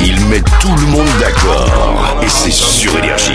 Il met tout le monde d'accord. Et c'est sur Énergie.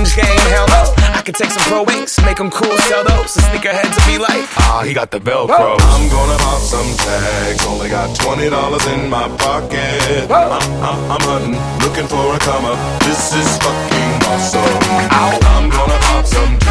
fringe game. Hell no. I could take some pro wings, make them cool, sell those. The sneakerheads will be like, ah, he got the Velcro. I'm gonna pop some tags. Only got twenty dollars in my pocket. I'm, I'm, I'm hunting, looking for a come up. This is fucking awesome. I'm gonna pop some tags.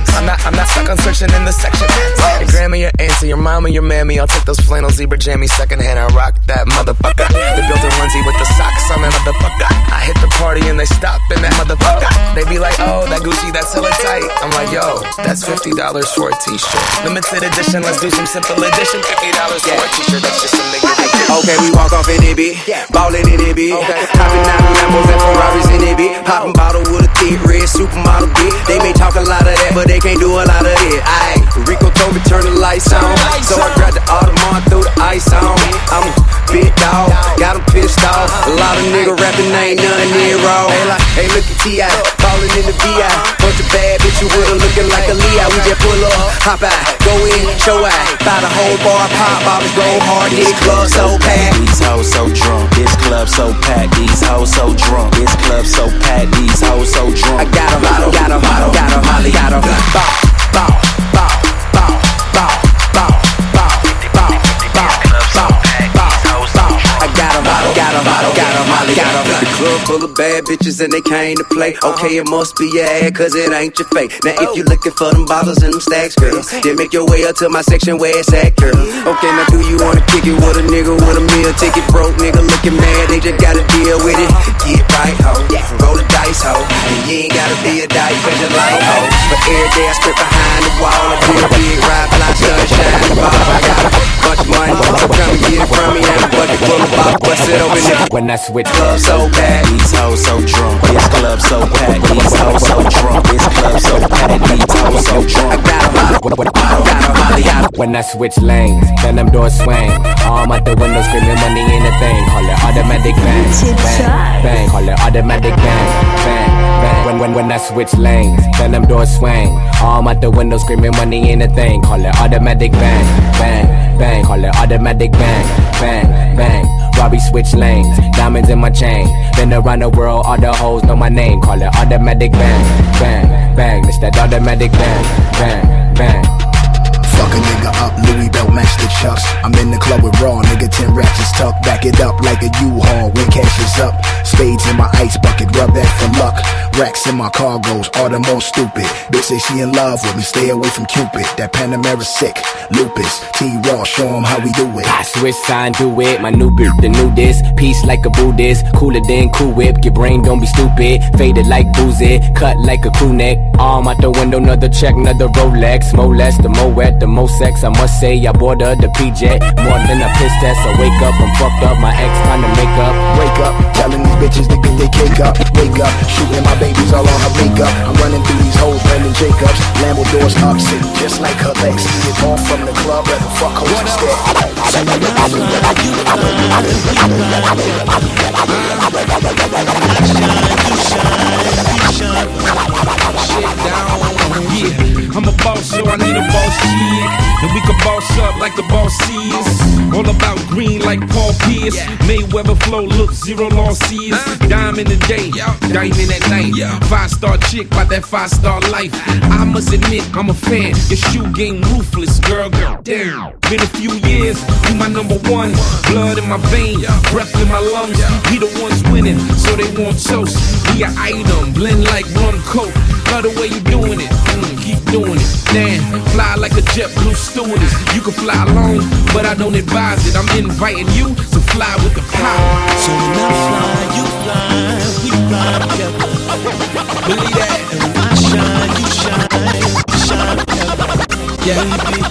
I'm not, I'm not stuck on searching in the section. Your grandma, your auntie, your mama, your mammy. I'll take those flannel zebra jammies secondhand. I rock that motherfucker. The built-in onesie with the socks on that motherfucker. I hit the party and they stop in that motherfucker. They be like, oh, that Gucci, that's hella tight. I'm like, yo, that's fifty dollars for a t-shirt. Limited edition, let's do some simple edition. Fifty dollars for a t-shirt, that's just some nigga. Okay, we walk off in it, bitch. Ballin' in it, bitch. Hopping out Lambos and Ferraris in it, bitch. Poppin' bottle with a thick red supermodel, bitch. They may talk a lot of that, but they can't do a lot of it. Aye, Rico told me turn the lights on. So I grabbed the Audemars, threw the ice on. I'm a big dog, got 'em pissed off. A lot of nigga rapping, ain't nothing near raw. Hey, like, hey, look at T.I. Ballin' in the VI. Bunch of bad bitches with her looking like a Leo. We just pull up, hop out, go in, show out. Buy the whole bar, pop bottles, go hard. This club so packed. These hoes so drunk, this club so packed. These hoes so drunk, this club so packed. These hoes so drunk. I got 'em, got 'em, got 'em, got 'em, Molly, got 'em bow, bow. Got 'em, got 'em, got 'em, Molly, got 'em. The club full of bad bitches and they came to play. Uh-huh. Okay, it must be your ad, cause it ain't your fake. Now if oh. you looking for them bottles and them stacks, girl, then make your way up to my section where it's at, girl. Okay, now do you wanna kick it with a nigga with a meal ticket? Broke nigga looking mad, they just gotta deal with it. Uh-huh. Get right, ho. Roll the dice, ho. And you ain't gotta be a dyke, cause you like, ho. But every day I spit behind the wall, I do a big ride, fly, sunshine, ball. I got a bunch of money, so come and get it from me, and a bucket full of pop, bust it open, nigga. When I switch Club so bad. these hoes so drunk. This club so packed. These hoes so drunk. This club so packed. These hoes so I drunk. got 'em, I got 'em, Molly, got 'em. When I switch lanes, then them doors swing. Arm out the window, screaming money in the thing. Call it automatic bang, bang, bang. Call it automatic bang, bang, bang. When when when I switch lanes, then them doors swing. Arm out the window, screaming money in the thing. Call it automatic bang, bang, bang. Call it automatic bang, bang, bang. Robbie switch lanes, diamonds in my chain. Been around the world, all the hoes know my name. Call it automatic bang, bang, bang. It's that automatic bang, bang, bang. Fuck a nigga up, Louis belt match the chucks. I'm in the club with raw, nigga, 10 ratchets tuck. Back it up like a U-Haul when cash is up. Spades in my ice bucket, rub that for luck. Racks in my cargoes, all the more stupid. Bitch say she in love with me, stay away from Cupid. That Panamera sick, lupus. T-Raw, show 'em how we do it. I switch sign, do it. My new bitch, the new this. Peace like a Buddhist. Cooler than Cool Whip. Your brain don't be stupid. Faded like boozy. Cut like a crew neck. Arm out the window, another check, another Rolex. More less, the more wet, the more sex. I must say, I bought her the PJ. More than a piss test. I wake up, I'm fucked up. My ex trying to make up. Wake up, telling these bitches to get their cake up. Wake up, shooting my babies all on her makeup. I'm running through these hoes, Brandon Jacobs. Lambo doors up, sitting just like her legs. Get off from the club, let the fuck hoes instead. Yeah, I'm a boss, so I need a boss chick. And we can boss up like the boss is. All about green like Paul Pierce. Mayweather flow, look, zero losses. Dime in the day, diamond at night. Five star chick, by that five star life. I must admit, I'm a fan. Your shoe game ruthless, girl, girl. Damn. Been a few years, you my number one. Blood in my vein, breath in my lungs. We the ones winning, so they want toast. We an item, blend like rum coke. Love the way you doing it, mm, doing it. Damn, fly like a JetBlue stewardess. You can fly alone, but I don't advise it. I'm inviting you to fly with the power. So when I fly, you fly, we fly together. Believe that. And when I shine, you shine, we shine together. Yeah. Baby,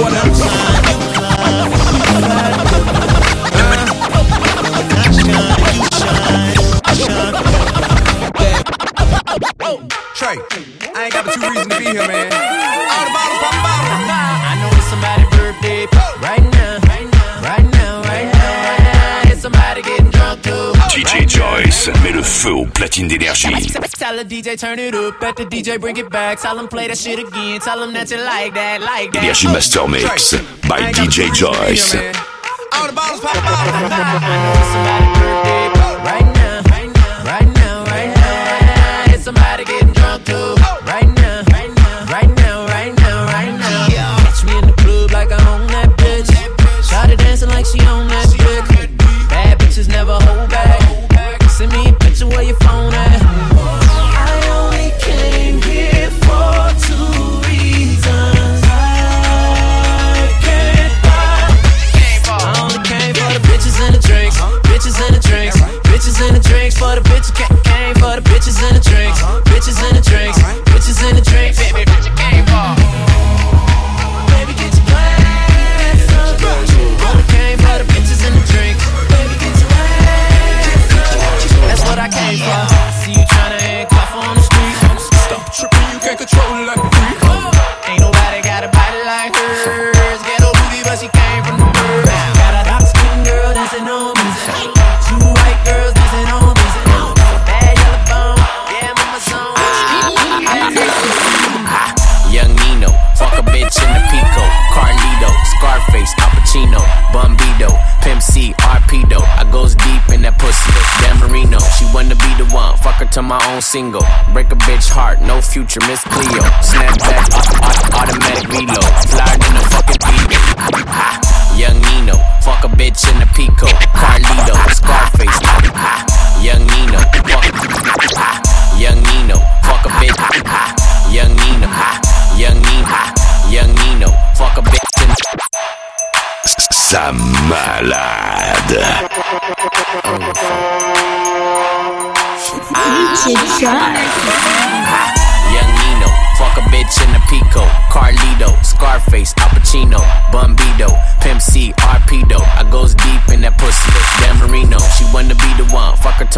What else? fly, you fly, we fly together. Uh. When I shine, you shine, shine together. Trey, I got but two reasons to be here, man. All the bottles, pop bottles. I know it's somebody's birthday right now, right now, right now, right now. It's somebody getting drunk too. DJ Joyce met le feu aux platines d'énergie. Tell the DJ turn it up, let the DJ bring it back. Tell him play that shit again. Tell him that you like that, like that. Energy Master Mix by I ain't got but two DJ reasons to be here, Joyce. All the bottles, pop bottles. I know it's somebody's birthday right now, right now, right now, right now, right now. It's somebody getting drunk too. single.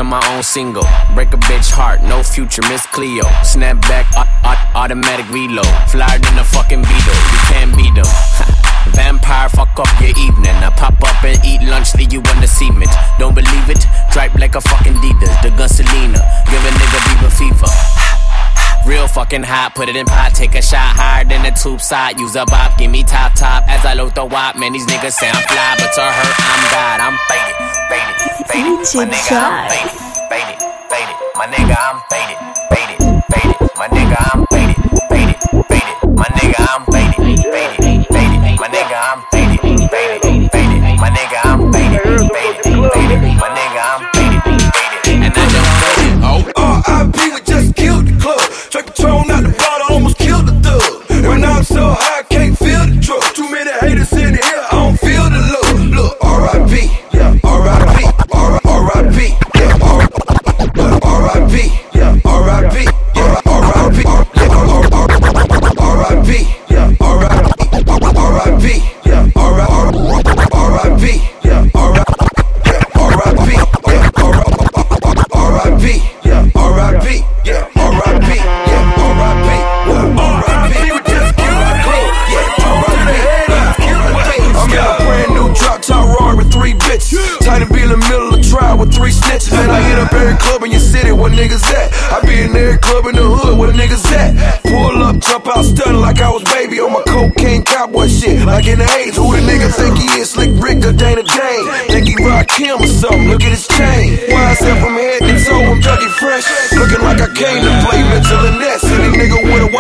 To my own single. Break a bitch heart, no future, Miss Cleo. Snapback, au- au- automatic reload. Flyer than a fucking Beetle. You can't beat them. Vampire, fuck up your evening. I pop up and eat lunch, leave you on the cement. Don't believe it? Dripe like a fucking Adidas. The gun Selena. Give a nigga Bieber fever. Real fucking hot, put it in pot, take a shot higher than the tube side. Use a bop, give me top top as I load the wop. Man, these niggas say I'm fly, but to her, I'm God. I'm faded, faded. My nigga, faded, faded. My nigga,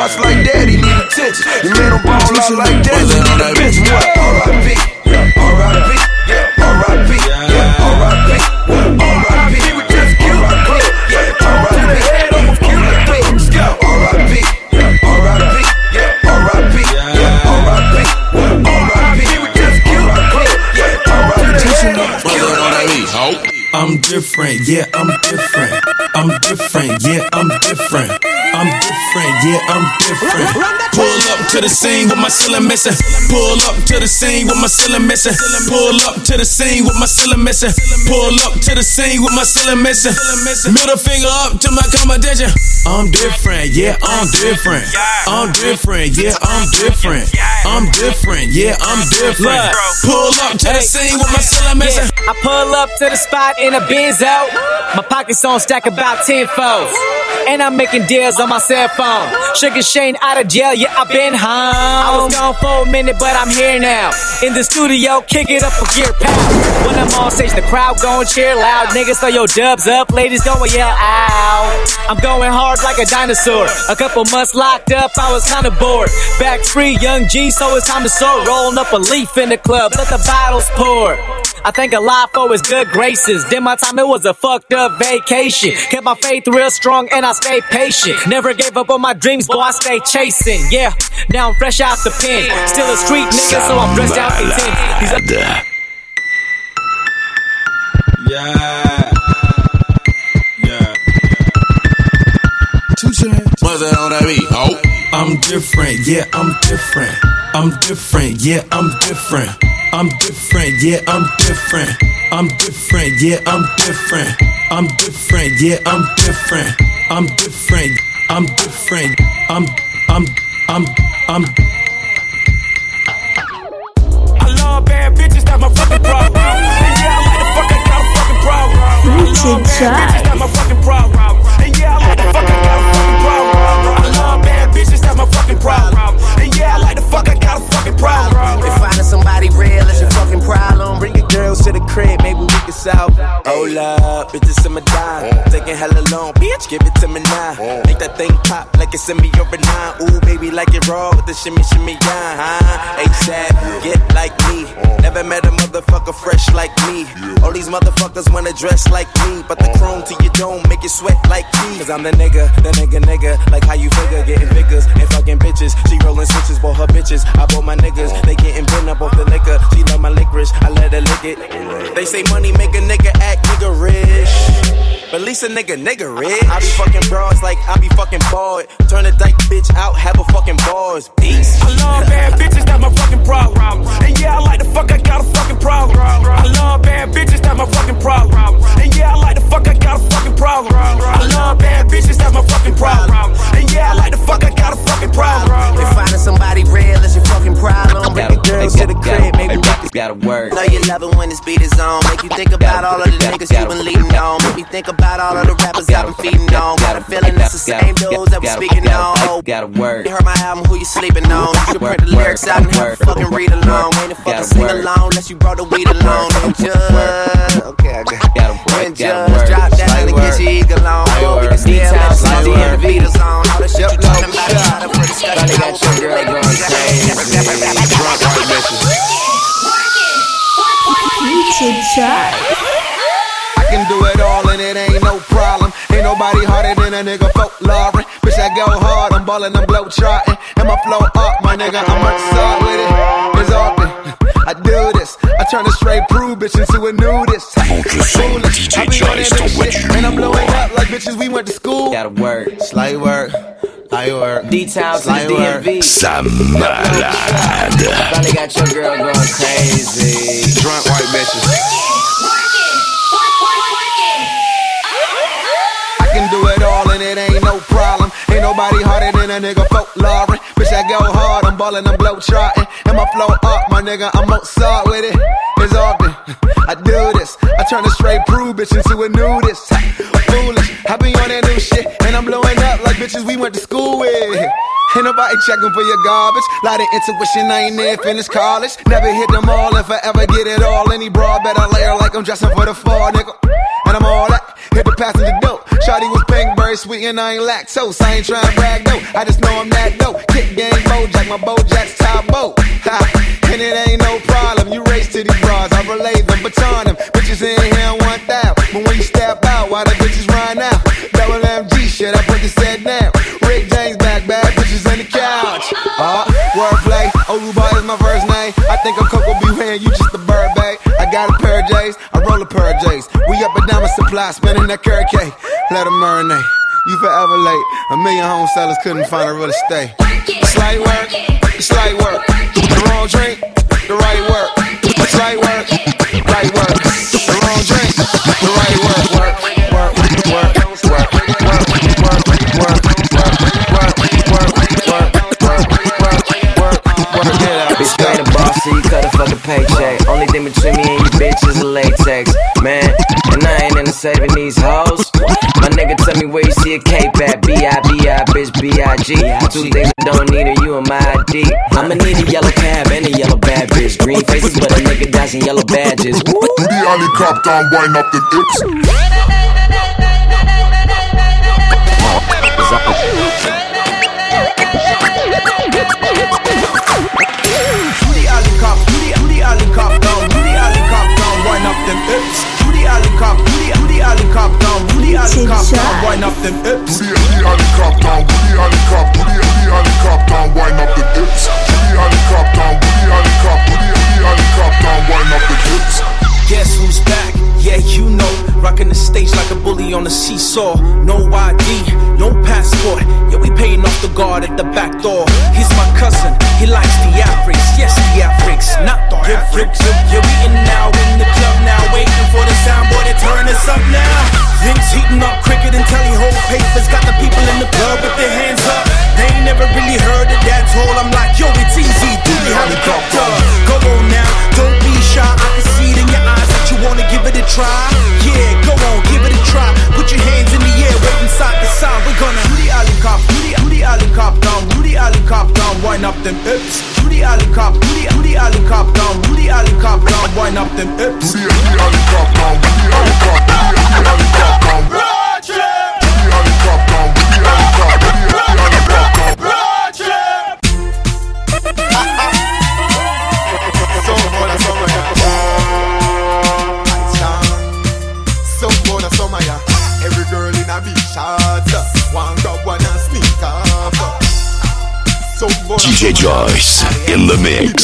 watch like different. To the scene with my ceiling missing. Pull up to the scene with my ceiling missing. Pull up to the scene with my ceiling missing. Pull up to the scene with my ceiling missing. Middle finger up to my competition. I'm different, yeah, I'm different. I'm different, yeah, I'm different. I'm different, yeah, I'm different. Pull up to the scene with my ceiling missing. I pull up to the spot in a Benzo. My pockets on stack about 10 foes. And I'm making deals on my cell phone. Sugar Shane out of jail, yeah, I've been home. I was gone for a minute, but I'm here now. In the studio, kick it up for gear pow. When I'm on stage, the crowd going cheer loud. Niggas throw your dubs up, ladies going yell out. I'm going hard like a dinosaur. A couple months locked up, I was kinda bored. Back free, young G, so it's time to soar. Rolling up a leaf in the club, let the bottles pour. I thank Allah for his good graces. Then my time it was a fucked up vacation. Kept my faith real strong and I stayed patient. Never gave up on my dreams, boy, I stay chasing. Yeah, now I'm fresh out the pen. Still a street nigga, so I'm dressed out content. These Malade. Yeah. Yeah. What's that on that beat? Oh. I'm different, yeah, I'm different. I'm different, yeah, I'm different. I'm different, yeah, I'm different. I'm different, yeah, I'm different. I'm different, yeah, I'm different. I'm different, I'm different. I'm, I'm, I'm, I'm. I love bad bitches, that's my fucking problem. And yeah, I like the fuck, I got a fucking problem. I love bad bitches, that's my fucking problem. And yeah, I like the fuck, I got a fucking problem. I love bad bitches, that's my fucking problem. Yeah, I like the fuck, I got a fucking problem. If finding somebody real is your fucking problem, girls to the crib, maybe we can solve. Hold up, bitches in my dime. Taking hella long, bitch, give it to me now. Make that thing pop like it's in me a nine. Ooh, baby, like it raw with the shimmy, shimmy, yeah, huh? ASAP, get like me. Never met a motherfucker fresh like me. All these motherfuckers wanna dress like me, but the chrome to your dome make it sweat like me. Cause I'm the nigga, the nigga, nigga. Like how you figure, getting figures and fucking bitches. She rolling switches, bought her bitches. I bought my niggas, they getting bent up off the liquor. She love my licorice, I let her lick it. They say money make a nigga act nigga rich. But at least a nigga, nigga rich. I be fucking broads like I be fucking bored. Turn a dyke bitch out, have a fucking bars. Peace. I love bad bitches, that's my fucking problem. And yeah, I like the fuck, I got a fucking problem. I love bad bitches, that's my fucking problem. And yeah, I like the fuck, I got a fucking problem. I love bad bitches, that's my fucking problem. And yeah, I like the fuck, I got a fucking problem. If finding somebody real is your fucking problem, bring your girls to the crib, maybe we can Gotta work. Know you love it when this beat is on. Make you think about all of the niggas you been leading on. Make me think about all of the rappers I've been feeding on. Got a feeling that's the same dudes that we speaking on. Gotta work. You heard my album, who you sleeping on? You should print the lyrics out and have a fucking read along. Ain't a fucking sing along unless you brought the weed along. And just, okay, I got Gotta And work. Gotta just work. drop down and get your ego on. We can still listen to the Beatles on. All the shit you talking about, try to put a Finally got your girl going crazy. Drunk white bitches. I can do it all and it ain't no problem. Ain't nobody harder than a nigga folklore. Bitch, I go hard, I'm ballin', I'm blow trotting. And my flow up, my nigga, I'm much side with it. It's often. I do this. I turn a straight prude bitch into a nudist. Monte le son, DJ I be on Joyce that t'envoie big du shit, and I'm blowing up like bitches we went to school. Gotta work. Slight work, light work. D-Town to Slight the work. DMV. Ça. Finally got your girl going crazy. Drunk white bitches. A nigga folklore. Bitch, I go hard, I'm ballin', I'm blow trotting. And my flow up, my nigga, I'm Mozart with it. It's often I do this. I turn a straight prude bitch into a nudist. Foolish, I be on that new shit, and I'm blowing up like bitches we went to school with. Ain't nobody checking for your garbage. Lot of intuition, I ain't near finished college. Never hit them all if I ever get it all. Any broad better layer like I'm dressing for the fall, nigga. And I'm all that. Hit the passenger dope. Shawty was pink, very sweet, and I ain't lactose. I ain't trying to brag though. I just know I'm that dope. Kick game, Bojack, my Bojack's top boat. Ha. And it ain't no problem. You race to these bras, I relay them, baton them. Bitches in here want that. But when you step out, why the bitches run out? Double MG shit, I put the set down. Rick James back, bad couch. Uh, wordplay, Oluba is my first name. I think I'm Coco B. When you just a bird, babe. I got a pair of J's, I roll a pair of J's. We up and down my supply, spinning that carrot cake. Let them marinate. You forever late. A million home sellers couldn't find a real estate. Slight work, slight work. The wrong drink, the right work. Slight work, right work. The wrong drink, the right work, so you cut a paycheck. Only thing between me and you, bitch, is a latex. Man, and I ain't into saving these hoes. My nigga, tell me where you see a Cape at. B-I-B-I, bitch, B-I-G. Two things I don't need are you and my ID. I'ma need a yellow cab and a yellow bad bitch. Green faces, but a nigga dies in yellow badges. Woo! Do the helicopter and wind up the hips.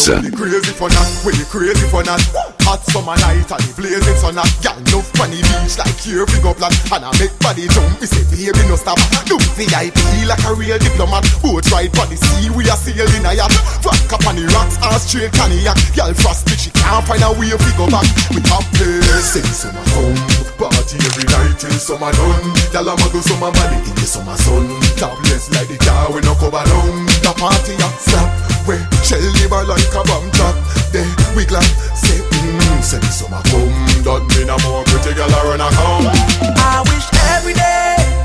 Mix. We crazy for that, we crazy for that. Hot summer night and the blazing sun hot. Girl, no funny beach like here we go plan. And I make body jump, we say baby no stop. Do VIP like a real diplomat. Boat ride for the sea, we are sailing a yacht. Rock up on the rocks, and straight cognac. Girl frost bitch, she can't find a way to go back. We have place, say summer come. Party every night till summer done. Girl, I'ma go summer body in the summer sun. Topless like the car we no cover down. The party a stop. We shell bar like a bomb drop. Then we glad say mm, say summer come. That mean a more pretty girl a run a come. I wish every day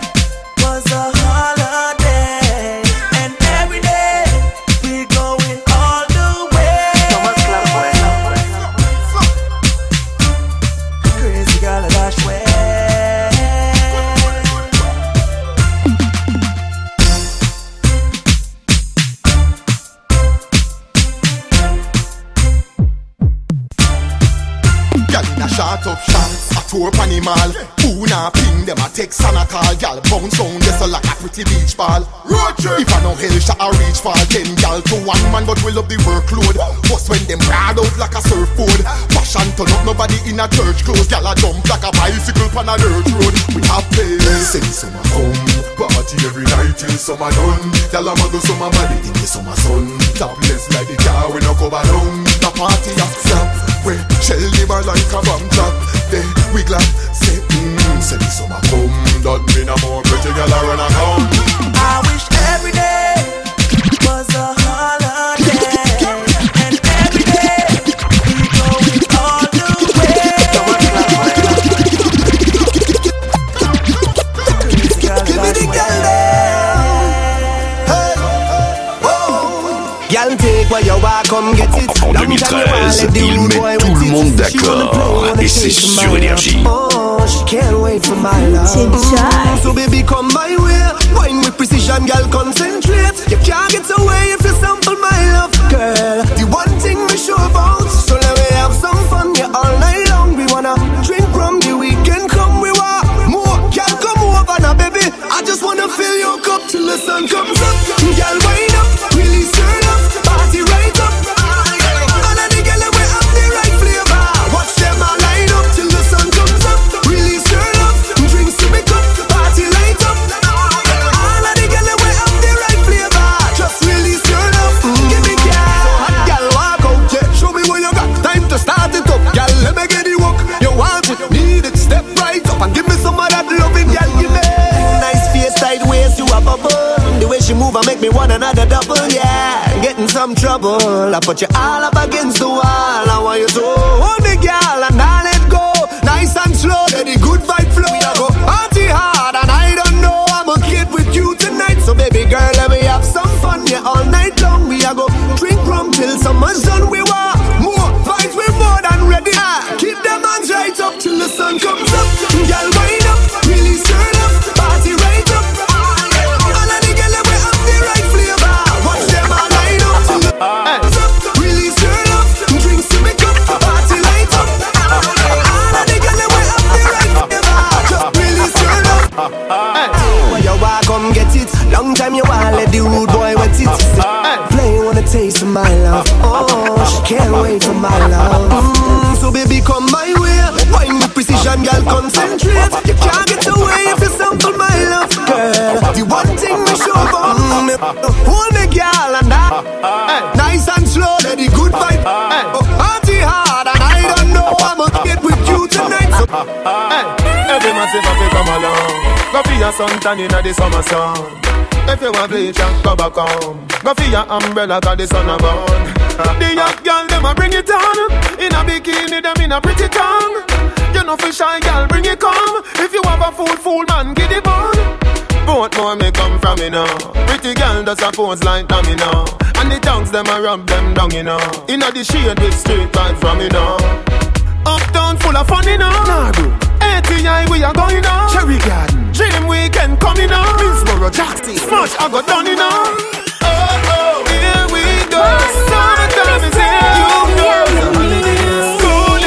a up shots, a tour pan the mall. Who na ping them a text and a call. Girl bounce sound just like a pretty beach ball. Road trip. If I no hell shot a reach fall, ten girl to one man, but we love the workload. Bust when them ride out like a surfboard. Fashion turn up, nobody in a church clothes. Girl a jump like a bicycle on a dirt road. We have place. Say summer come, party every night till summer done. Girl a go summer body in the summer sun. Topless like the car we no cover down. The party a stop. We shell the bar like a bomb drop. Then we glad say mm, say the summer come. That mean a more pretty girl a run a come. I wish every day En 2013, il met tout le monde d'accord. Et c'est sur Énergie. For your suntan inna the summer sun. If you want bleach and go back home Go for your umbrella cause the sun a burn. The young girl them a bring it on. In a bikini them in a pretty tongue. You know fi shy girl bring it come. If you have a fool fool man get it on Both more may come from me now Pretty girl does a pose like dummy now And the tongues them a rub them down you know. Inna the shade with straight vibes from me now Uptown full of fun, you know. Nah. ATI, we are going on. Cherry Garden. Dream Weekend coming on. Minsboro, Jackson. Smash, I got done, in know. Oh, oh, here we go. Summertime is here, you know. School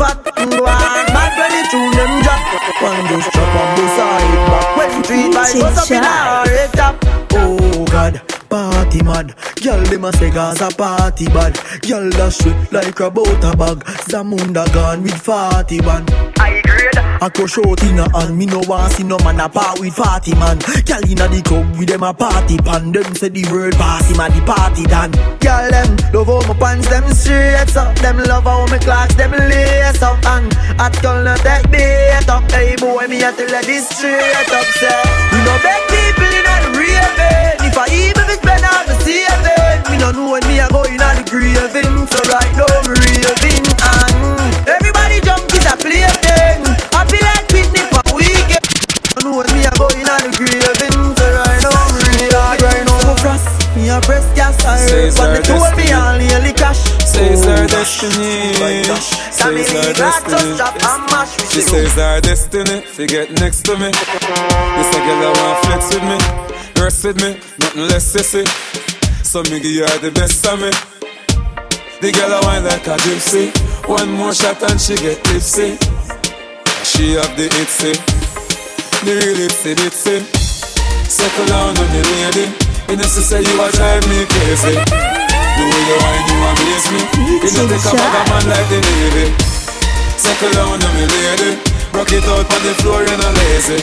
fat and go on Bad when the tune them drop One just drop on the side back. When street vibes was up in our top Oh God, party mad Girl them a say Gaza party bad. Girl that sweet like a butter bag. Zamunda gone with 41 I grade I crush out in a hand. Me no want see no man a part with 40 man. Girl inna the club with them a party pan. Them say the word pass him a the party done Girl them love how my pants them straight up. Them love how my clocks them lace up. And at girl no take bait up. Hey boy me a tell this straight up Say. We no beg people in a raving. If I even be spend all the saving Me no know when me a go in a the graving So right now me raving. And know me a go a the graving So right now me raving Right now me frost Me a press gas I heard But our the two of me all nearly cash Says Oh, our destiny. My gosh. Sammy Says our destiny. just drop and mash with She says our destiny, fi get next to me. This a girl I want flex with me, rest with me, nothing less sissy. So me give you the best of me. The girl a wine like a gypsy. One more shot and she get tipsy. She have the itsy, the real itsy bitsy. Circle down on the lady. You know she say you a drive me crazy. The way you wine you amaze me. You know take a bag of man like the Navy. Circle down on me lady. Rock it out on the floor you know lazy.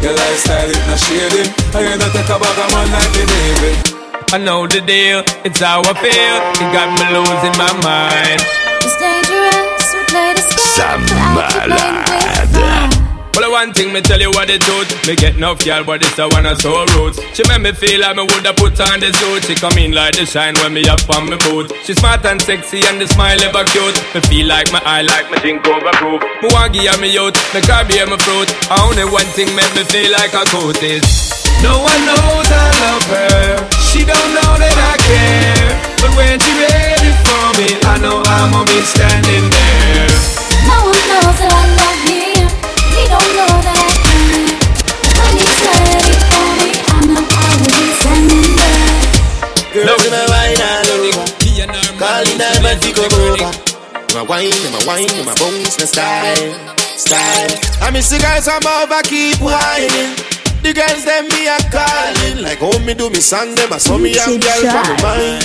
Your lifestyle it not shady. And you know take a bag of man like the Navy. I know the deal, it's how I feel. It got me losing my mind. It's dangerous, we play the Sam malade. Well, one thing me tell you what it truth. Me get enough girl, but it's a one of so roots. She make me feel like me woulda put on the suit. She come in like the shine when me up on me boot. She smart and sexy and the smile ever cute. Me feel like my eye like me drink overproof. Me want give me youth, me can be my fruit. Only one thing make me feel like a coat is. No one knows I love her. She don't know that I care. But when she ready for me, I know I'ma be standing there. No one knows that I love there. Girls in my wine all over. Calling and fi come over. My wine, my wine, my bones, my style, style. I miss the guys I'm over, keep whining. The girls them be a calling like how me do me song them. I saw me have girl from my mind.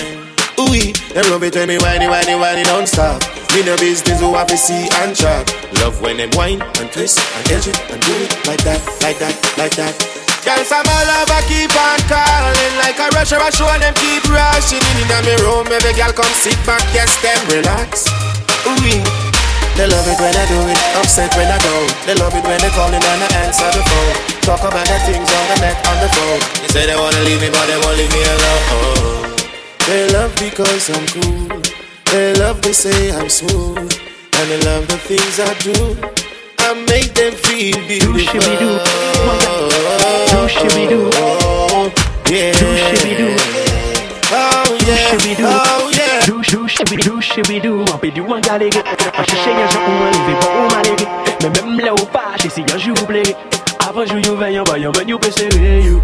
Ooh, them love it when me whiny, whiny, whiny don't stop. Me no business who have to see and chop. Love when them whine and twist and edge it and do it like that, like that, like that. Girls from all over keep on calling like a rush rush show them keep rushing in in me room. Every girl come sit back, yes them relax. Ooh, they love it when I do it, upset when I don't. They love it when they calling and I answer the phone. Talk about the things on the net, on the phone. They say they wanna leave me, but they won't leave me alone. They love because I'm cool. They love they say I'm smooth, and they love the things I do. I make them feel beautiful. Do shimmy do. Yeah. Do shimmy do. Oh yeah. Do shimmy do. Oh yeah. Do do shimmy do shimmy do. On peut du un galégué. Pas chercher un jour ou un levé pas ou malégué. Mais même là ou pas, j'ai si un jour vous plaît. Avant jour you veille en bas, y'en ben you peut serrer you.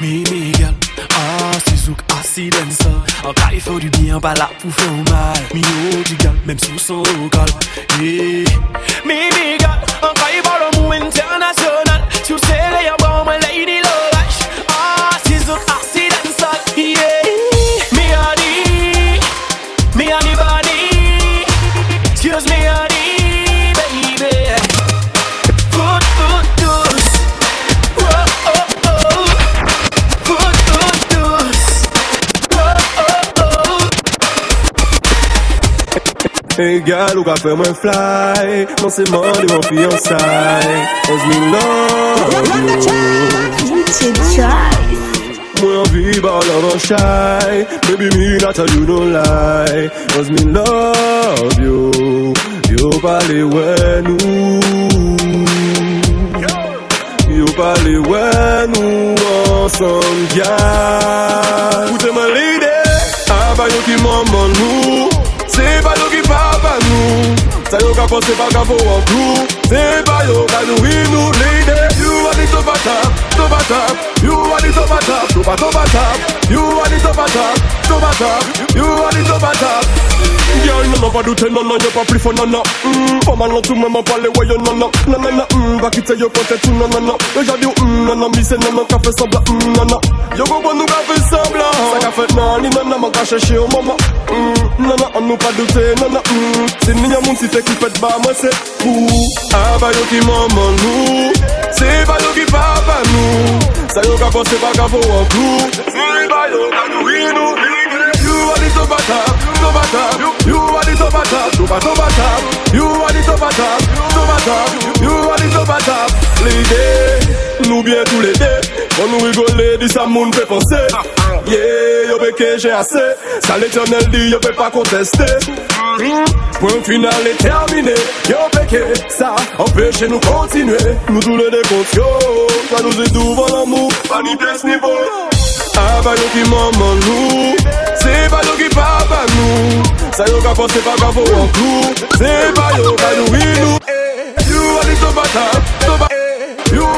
Mimi girl, ah c'est zouk, ah c'est dancer En cas il faut du bien, pas là pour faire mal. Mio du gal, même sous son local. Hey. Mimi girl, en cas il parle au mot international. Tu le sais, les y'a bon, my lady E gal ou ka fè mwen fly. Non se mandi mwen fiyansay Ons mi love you Mwen vi ba la mwen chay. Baby mi na tell you no lie. Ons mi love you Yo pale wè nou. Yo pale wè nou ansan gyal Ou te mwen lide A bayo ki mwen mwen nou Se bayo ki ki papa nou Sa yo ka pose pa ka pou an klou Se pa yo ka nou inou lady You top of top, top of top You the top of top, top top of top. You the top of top, top top. You the top of top. Girl, non, non, pas douter, non, non, y'a pas plus fort, non, non mm, Pas mal, non, tout même, pas les voyons, non, non Non, non, non, mm, va quitter, yo, côté, tout, non, non, non Yo, j'ai dit, mm, non, non, mi, c'est non, non, qu'a fait semblant, mm, non, non Yo, go, nous, qu'a fait semblant qu'a fait, non, ni, non, non, man, qu'a cherché au moment mm, Non, non, on nous pas douter, non, non, mm. C'est ni y'a moun si t'es qui fait bas, moi, c'est fou Ah, bah, yo, qui maman, nous C'est pas yo qui papa, nous Ça, qu'a pensé, pas qu'a faut un clou C'est pas yo, qu'a nous, nous, You are the top of top. You are the top top, top of top of top. You are the top top. You are the top of top. Lady, nous bien tous les deux. On nous rigoler, dit eh, ça moun fait penser. Yeah, yo péché j'ai assez. Ça l'éternel dit, yo peut pas contester. Point final est terminé. Yo péché, ça empêche nous continuer. Nous tous les décomptes, yo. Ça nous est devant l'amour, pas ni baisse ni niveau. Ah bah yo ki maman nou Se ba yo ki papa nou Sa yo ka pose pa ka pou an klou Se ba yo ka nou inou You are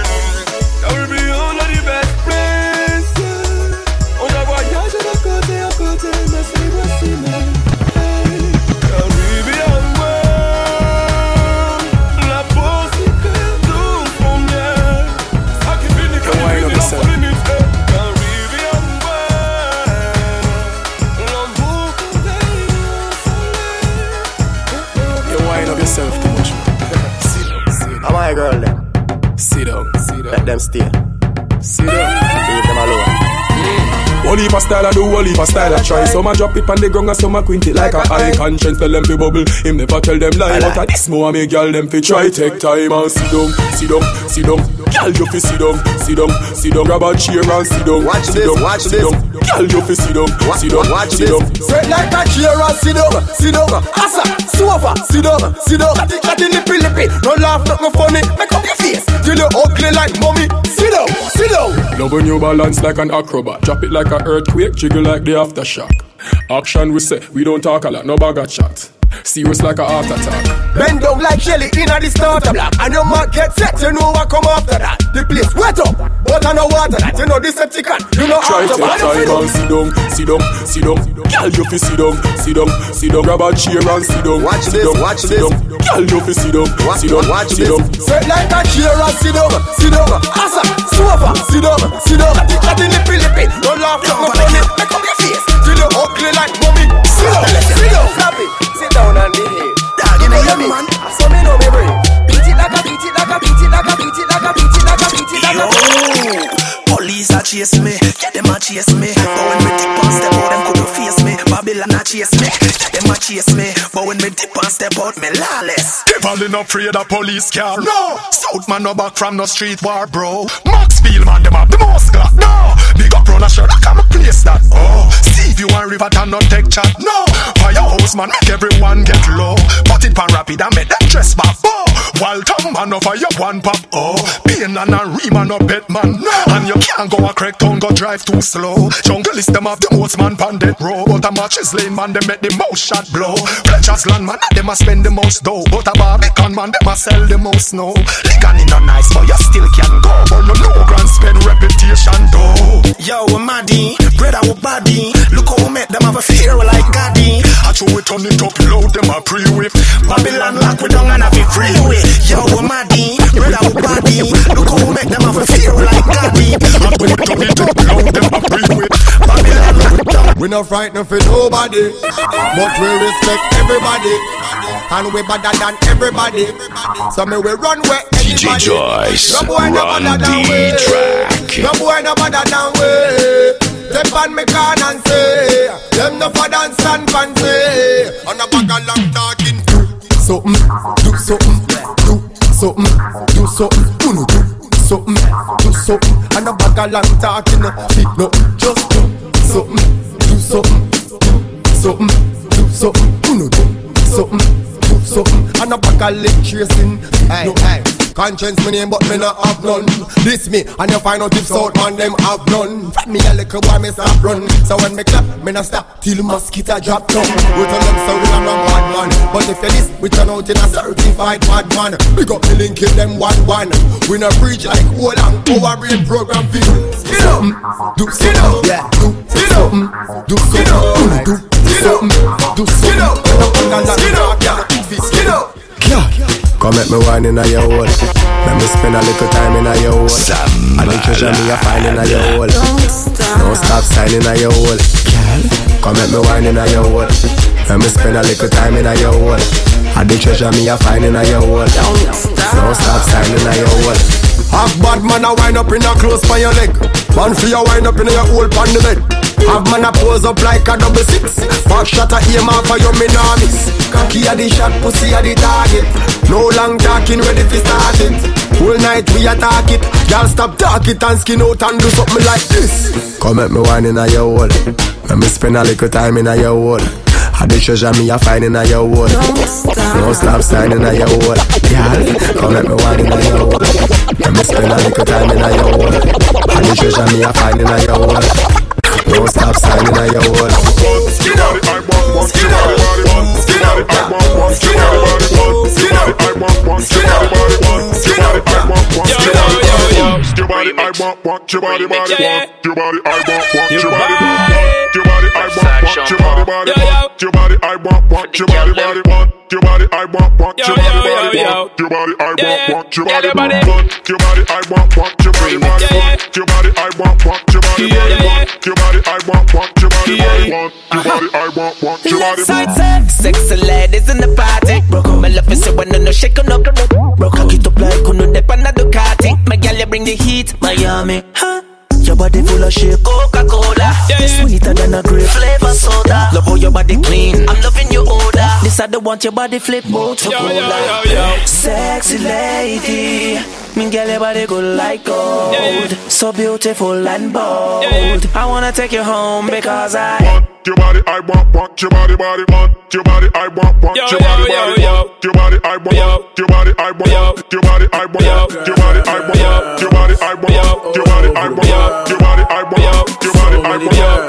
top of top Most beautiful thing style, I do leap of style, I try. Some a drop it on the ground and some a quint it like a high conscience. Tell them fi bubble, him never tell them lie. But a this more me girl them fi try. Take time and sit down, sit down, sit down. Girl you fi sit down, sit down, sit down. Grab a chair and sit down, watch sit this, down, watch sit this. down. Girl you fi sit down, sit down, watch sit this. down. Sit like a chair and sit down, sit down. Asa, sofa, sit down, sit down. Catty, catty, lippy, lippy. No laugh, not no funny. Make up your face till you ugly like mommy. Sit down, sit down. Love when you balance like an acrobat. Drop it like an earthquake, jiggle like the aftershock. Action we say, we don't talk a lot, no bag of chat. Serious like a heart attack. Bend down like Shelly in a the starter block. And your mark get set, you know what come after that. The place wet up, but I know water that. You know Decepticon, you know Try take time and sit down, sit down, sit down. Girl, you fi sit down, sit down, sit down. Grab a chair and sit down. Watch sit this, down, watch sit this. down. Girl, you fi sit down, sit down, watch sit this. down. Sit like a chair and sit down, sit down. Asa, sofa, sit down, sit down. Catty, catty, lippy, lippy. No laugh, no funny. Make up your face till you ugly like mommy. Sit down, sit down. It, down and behave. Dog, you know me, man. So me know me brave. Beat it like a beat it like a beat it like a beat it like a beat it like a beat it like a. Police a chase me, get them a chase me. But when me dip and step out, them couldn't face me. Babylon a chase me, get them a chase me. But when me dip and step out, me lawless. Devil in afraid of police car. No, South man no back from no street war, bro. Maxfield man them have the most glass. No, big up run a shirt, I come place that. Oh, Steve you and River Town no take chat. No, firehouse man make everyone get low. Put it pan rapid and make them dress back. Oh, tongue man no fire one pop. Oh, pain and a rima no bet man. No, and you can't go a crack town go drive too slow. Jungle is them have the most man pan dead row. But a matches lane man them make the most shot blow. Fletcher's land man them a spend the most dough. But a Barbican man them a sell the most snow. Ligan in no nice but you still can go. But no no grand spend reputation though. Yo, we maddy, brother we body. Look how we make them have a fear like Gaddy. I show we turn it up loud them a pre-whip. Babylon lock we down and have it free way. Yo, we maddy, brother we body. Look how we make them have a fear like Gaddy. And we turn it up loud them a pre-whip. Babylon lock we down. No frightened for nobody, but we respect everybody, and we better than everybody. So me we run where DJ anybody. Joyce, no boy no run better than the track. No boy no better than we. Step on me can and say, them no for dance and fancy. On a bag of long talking. Do Something, do something, do something, do something, do do something, do something. And a bag of long talking. Big no, just do something, do something, do something, do something, do do something, do something. And a bag of leg tracing. Hey, hey. Conscience me name but me not have none This me and you find out if South man them have none From me a little boy me stop run So when me clap me not stop till mosquito drop down We tell them so am not bad man But if you this we turn out in a certified bad man Big up me link in them one one We not preach like old and our brain program feel Skin up, do skin up, yeah, do skin up, do skin up, do skin up, do skin up, skin up, yeah, skin up. Come make me wine in a your hole Let me spend a little time in a your hole And the treasure me a find in a your hole Don't stop signing a your hole Come make me wine in a your hole When me spend a little time in a your hole. I the treasure me a find in a your hole. Don't stop, don't stop standing in a your hole. Half bad man a wind up in a close by your leg. Man for you wind up in your hole pan the bed. Have man a pose up like a double six. Back shot a aim off for your minamis. Cocky a the shot, pussy a the target. No long talking, ready to start it. Whole night we attack it. Girl stop talking and skin out and do something like this. Come at me wine in a your hole. Let me spend a little time in a your hole. I the treasure me a find in a your hole. Don't stop, don't stop standing in your hole. Girl, come at me wine in a your hole. Let me spend a little time in a your hole. I the treasure me a find in a your hole. Don't stop standing on your wall. Skin. Skin skin. Skin skin. Skin skin. Skin. Your body, I want one. Your body, body, want. Your body, I want one. Your body, body. Want, want your body, body, want your body, I want, want your body, body, want your body, I want, want your body, body, want your body, I want, want your body, body, want your body, I want, want your body, body, want your body, I want, want your body, body, want your body, I want, want your body, body. Sexy ladies in the party, my love is so when no shake on up, broke cock it up like uno de pana Ducati. My gal, you bring the heat, Miami, huh? Body full of shit, Coca-Cola. Yeah. Sweeter than a grape Flavor soda. Love how your body clean. I'm loving your odor. This I don't want your body flip Motor yo, yo, yo, yo. Sexy lady Me girl your body good like gold yeah, yeah. So beautiful and bold yeah, yeah. I wanna take you home because I want your body, I want, want your body, body, want your body, I want, want your body, body, want your body, I want, your body, I want, your body, I want, your body, I want, your body, I want, your body, I want, your body, I want, your body, I want,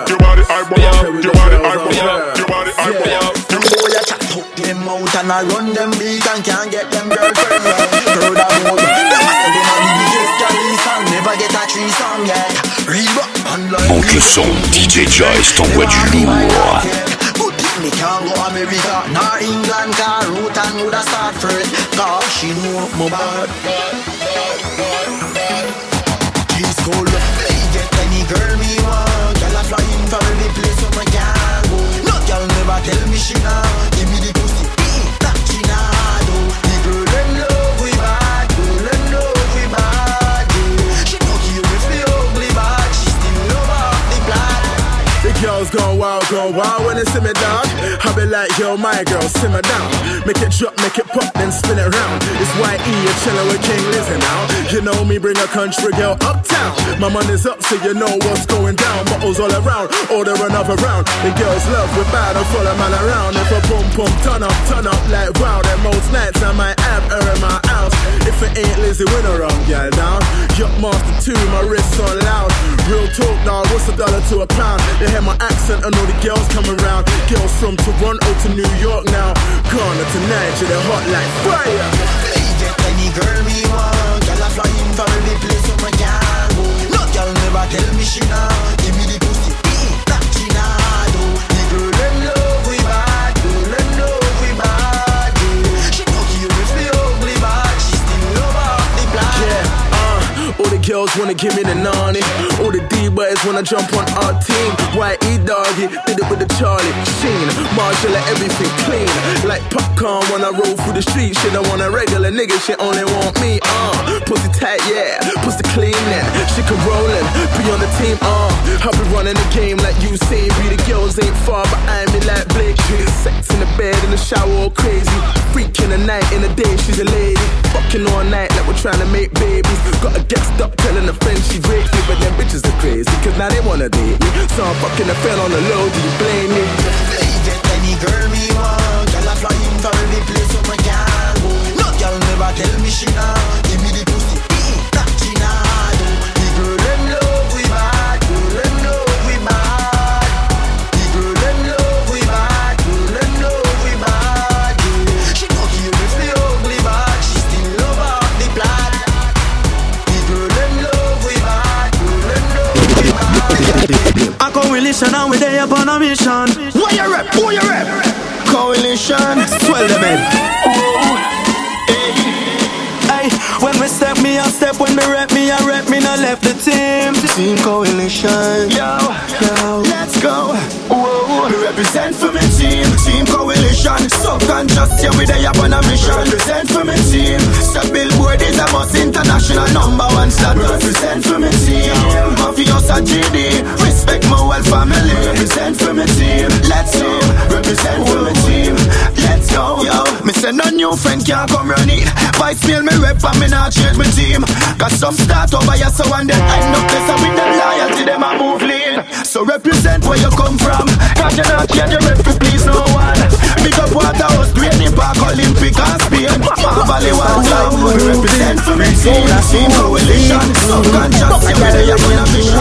your body, I want, your body, I want, your body, I want. Them boy a chat up them out and I run them big and can't get them girlfriend son, DJ Joyce t'envoie du lourd. England, car root and woulda start first. Cause she a never tell me she nah. Give me Gone wild, gone wild when they see me dog. I be like, yo, my girl, simmer down. Make it drop, make it pop, then spin it round. It's YE, you're chillin' with King Lizzy now. You know me, bring a country girl uptown. My money's up, so you know what's going down. Bottles all around, order another round. The girls love, we're bad, and follow man around. If a boom boom turn up, turn up like wow. Then most nights I might have her in my house. If it ain't Lizzy, no wrong, girl, down. Yup, Master 2, my wrist on loud. Real talk, dog, what's a dollar to a pound? They hear my accent, I know the girls come around. Girls from Toronto to New York now. Ghana to Nigeria, they're hot like fire. Get any girl me want, girl a flying from every place so my can go. No girl never tell me she nah. Give me the girls wanna give me the nani. All the D-boys wanna jump on our team. YE doggy, did it with the Charlie Sheen. Marshall everything clean. Like popcorn when I roll through the street. She don't want a regular nigga, she only want me. Uh, pussy tight, yeah, pussy clean, yeah. She can rollin', be on the team, uh. I'll be running the game like you say. Be the girls ain't far behind me like Blake. Bed, in the shower, all crazy. Freak in the night, in the day, she's a lady. Fucking all night like we're trying to make babies. Gotta get stuck telling a friend she raped me, but them bitches are crazy. Cause now they wanna date me. So I'm fucking a friend on the low, do you blame me? Get any girl me want, girl a flying from every place so my can go. No girl never tell me she nah. Give me the pussy, A coalition and we dey up on a mission. Where you rep? Who you rep? Coalition, swell them in. When we step, me a step. When me rep, me a rep. Me no left the team. Team coalition, Yo, yo, let's go. Whoa. represent for me team. Team coalition, subconscious, yeah, we there on a mission. Represent for me team. So Billboard is a most international number one slot. Represent for me team. Mafiosa GD, respect my whole family. Represent for me team. Let's go. Represent for me team. Go, yo. Me say no new friend can't come run it. Vice mail me rep and me not change my team. Cause some start over here so and then end up so with them loyalty them a move lean. So represent where you come from. Cause you not change your rep please no one. Big up Waterhouse, Grady Park, Olympic and Spain. Valley one time. We represent for me team. Team coalition. Subconscious, yeah, we there on a mission.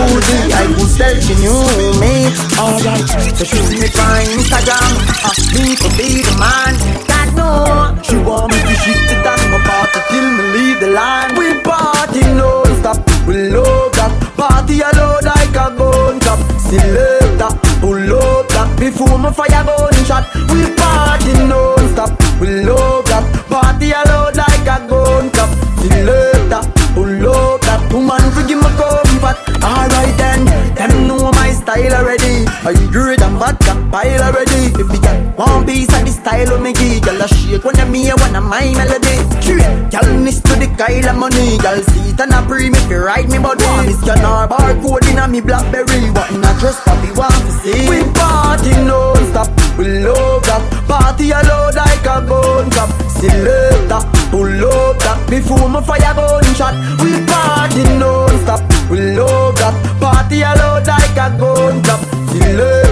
I was searching you, me. Alright, so shoot me on Instagram. Me to be the man. Selector, pull up that before my fire gun shot. We party no stop, we love that party alone like a gun top. Selector, pull up that woman forgive my comfort. Alright then, them know my style already. I good and bad pile already. If you got one piece of the style of me girl a shake when I'm here, when I'm my melody. Girl miss Kyle of money. Girl see it and a pre me fi ride me body. Miss Scanner barcode in a me Blackberry. What in a dress papi want to see? We party non stop, we love that. Party alone like a gun cap. Selector, pull up that before my fire gun shot. We party non stop, we love that. Party alone like a gun pull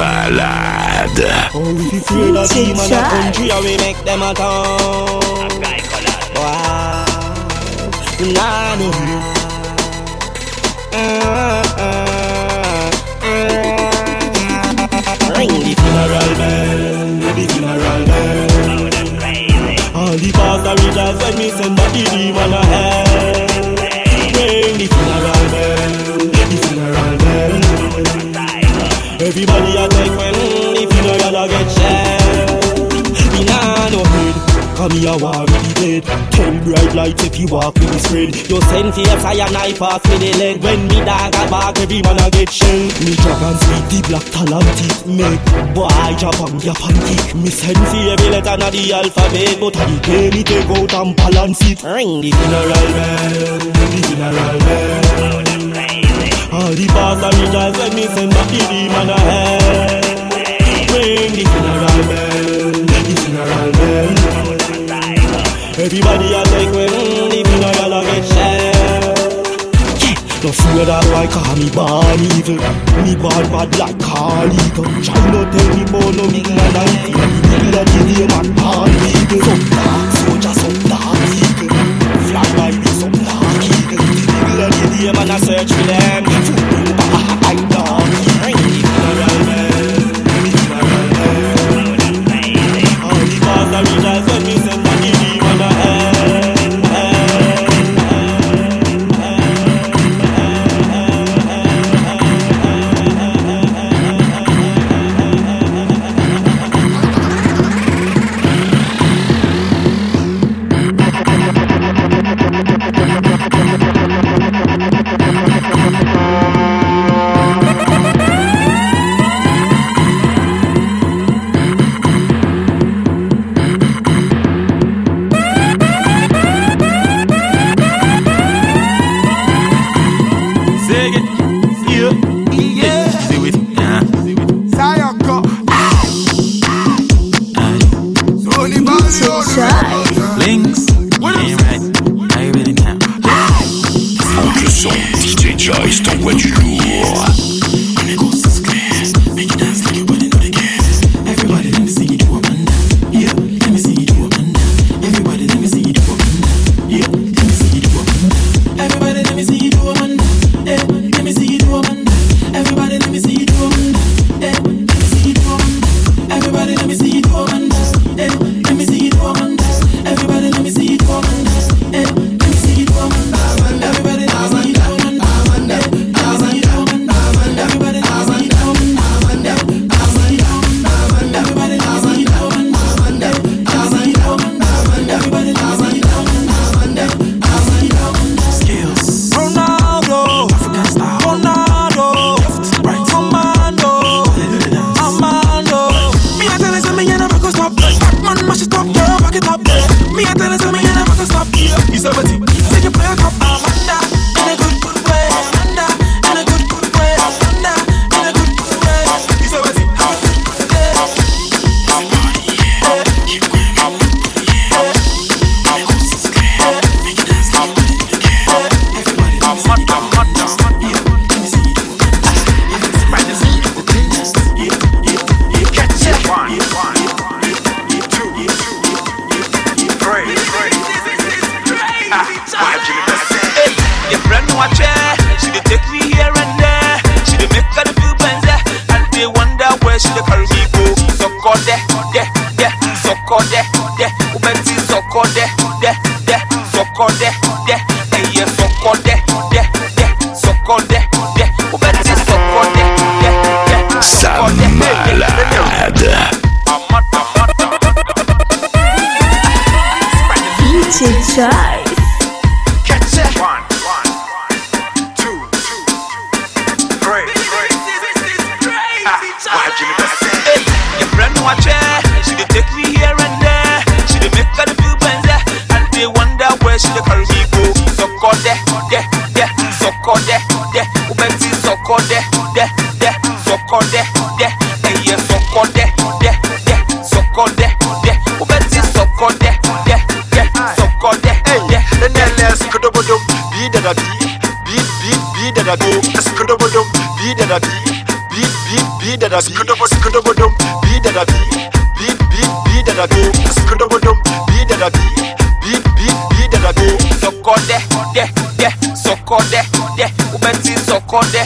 malade. Oh, the I a. Uh, uh, uh. Funeral bell, the funeral bell. All the when me send the. Come here, war dead Tell bright lights if you walk with the spread You send for your fire knife pass me the leg. When me dog a bark, every man a get shell. Me drop and the black talented Make boy drop and your pancake Me send for every letter na the alphabet. But a the day me take out and balance it. Ring. The funeral bell The funeral bell. All the pastor rejoice when me send back the demon a hell. Ring. The funeral bell The funeral bell Everybody a take when the funeral a get shell Yeah, no fear that boy call me born evil? Me born bad like Carlito Try not tell me about no big man and thing The middle of the day man born evil. Some dark soldier, some dark eagle Fly by me, some dark eagle The middle of the day man a search for them I scrub scrub dum, be that I be, be be be that I be, scrub dum, be that I be, be be bi daga bi sokode de de, sokode de, ubenzi sokode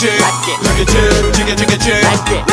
chick, like it, like a chick, chick, chick, chick, like it.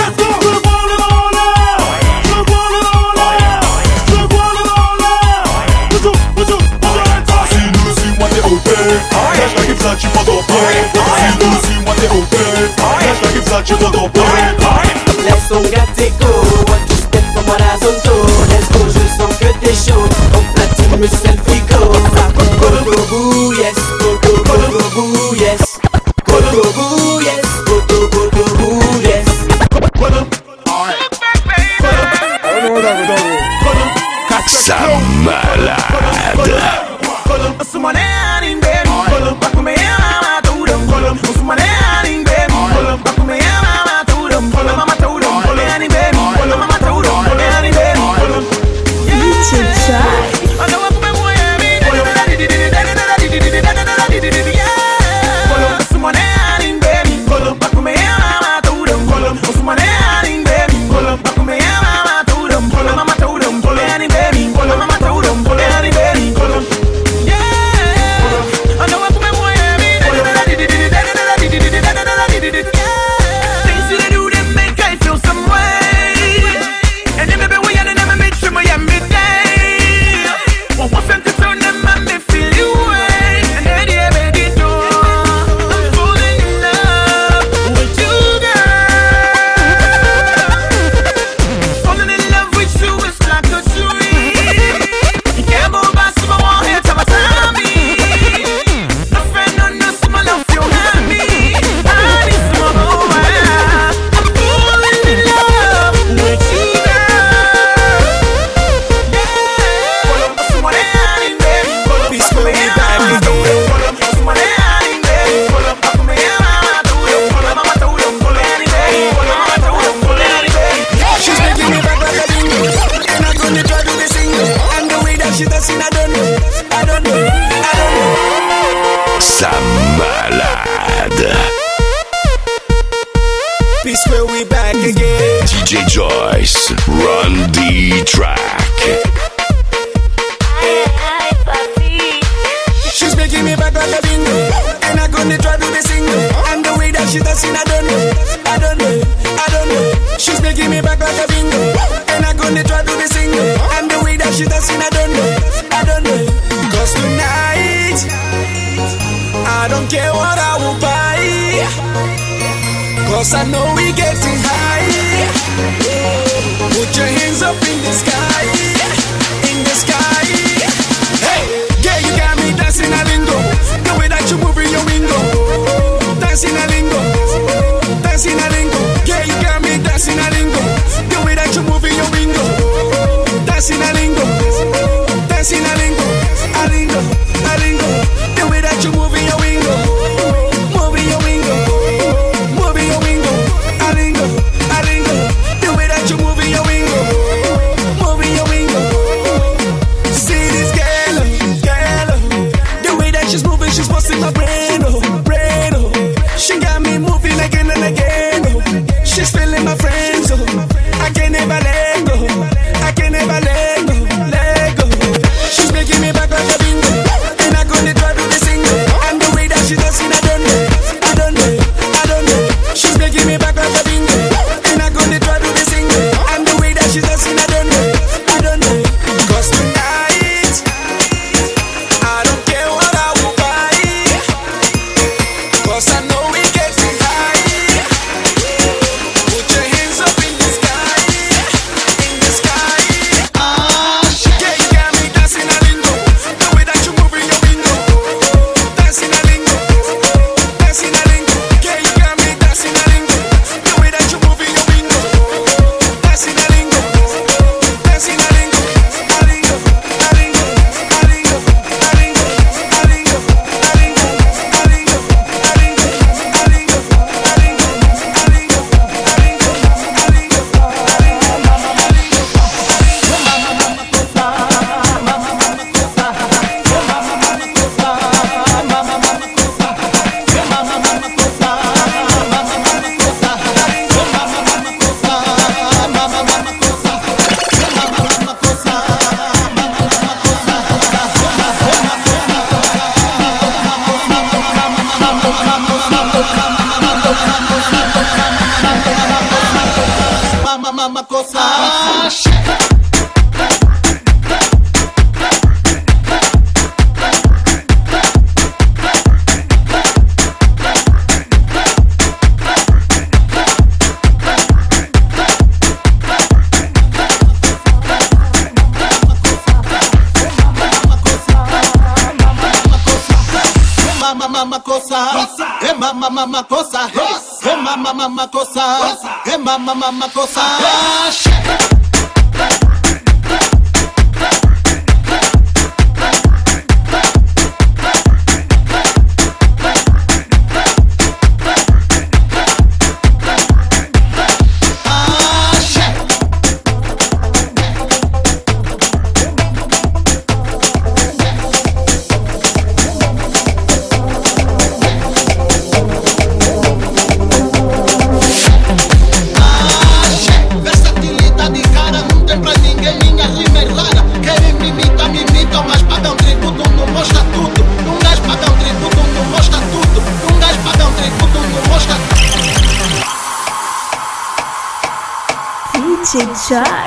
makosa. E mama mama cosa? e mama mama kosa e mama mama kosa touch.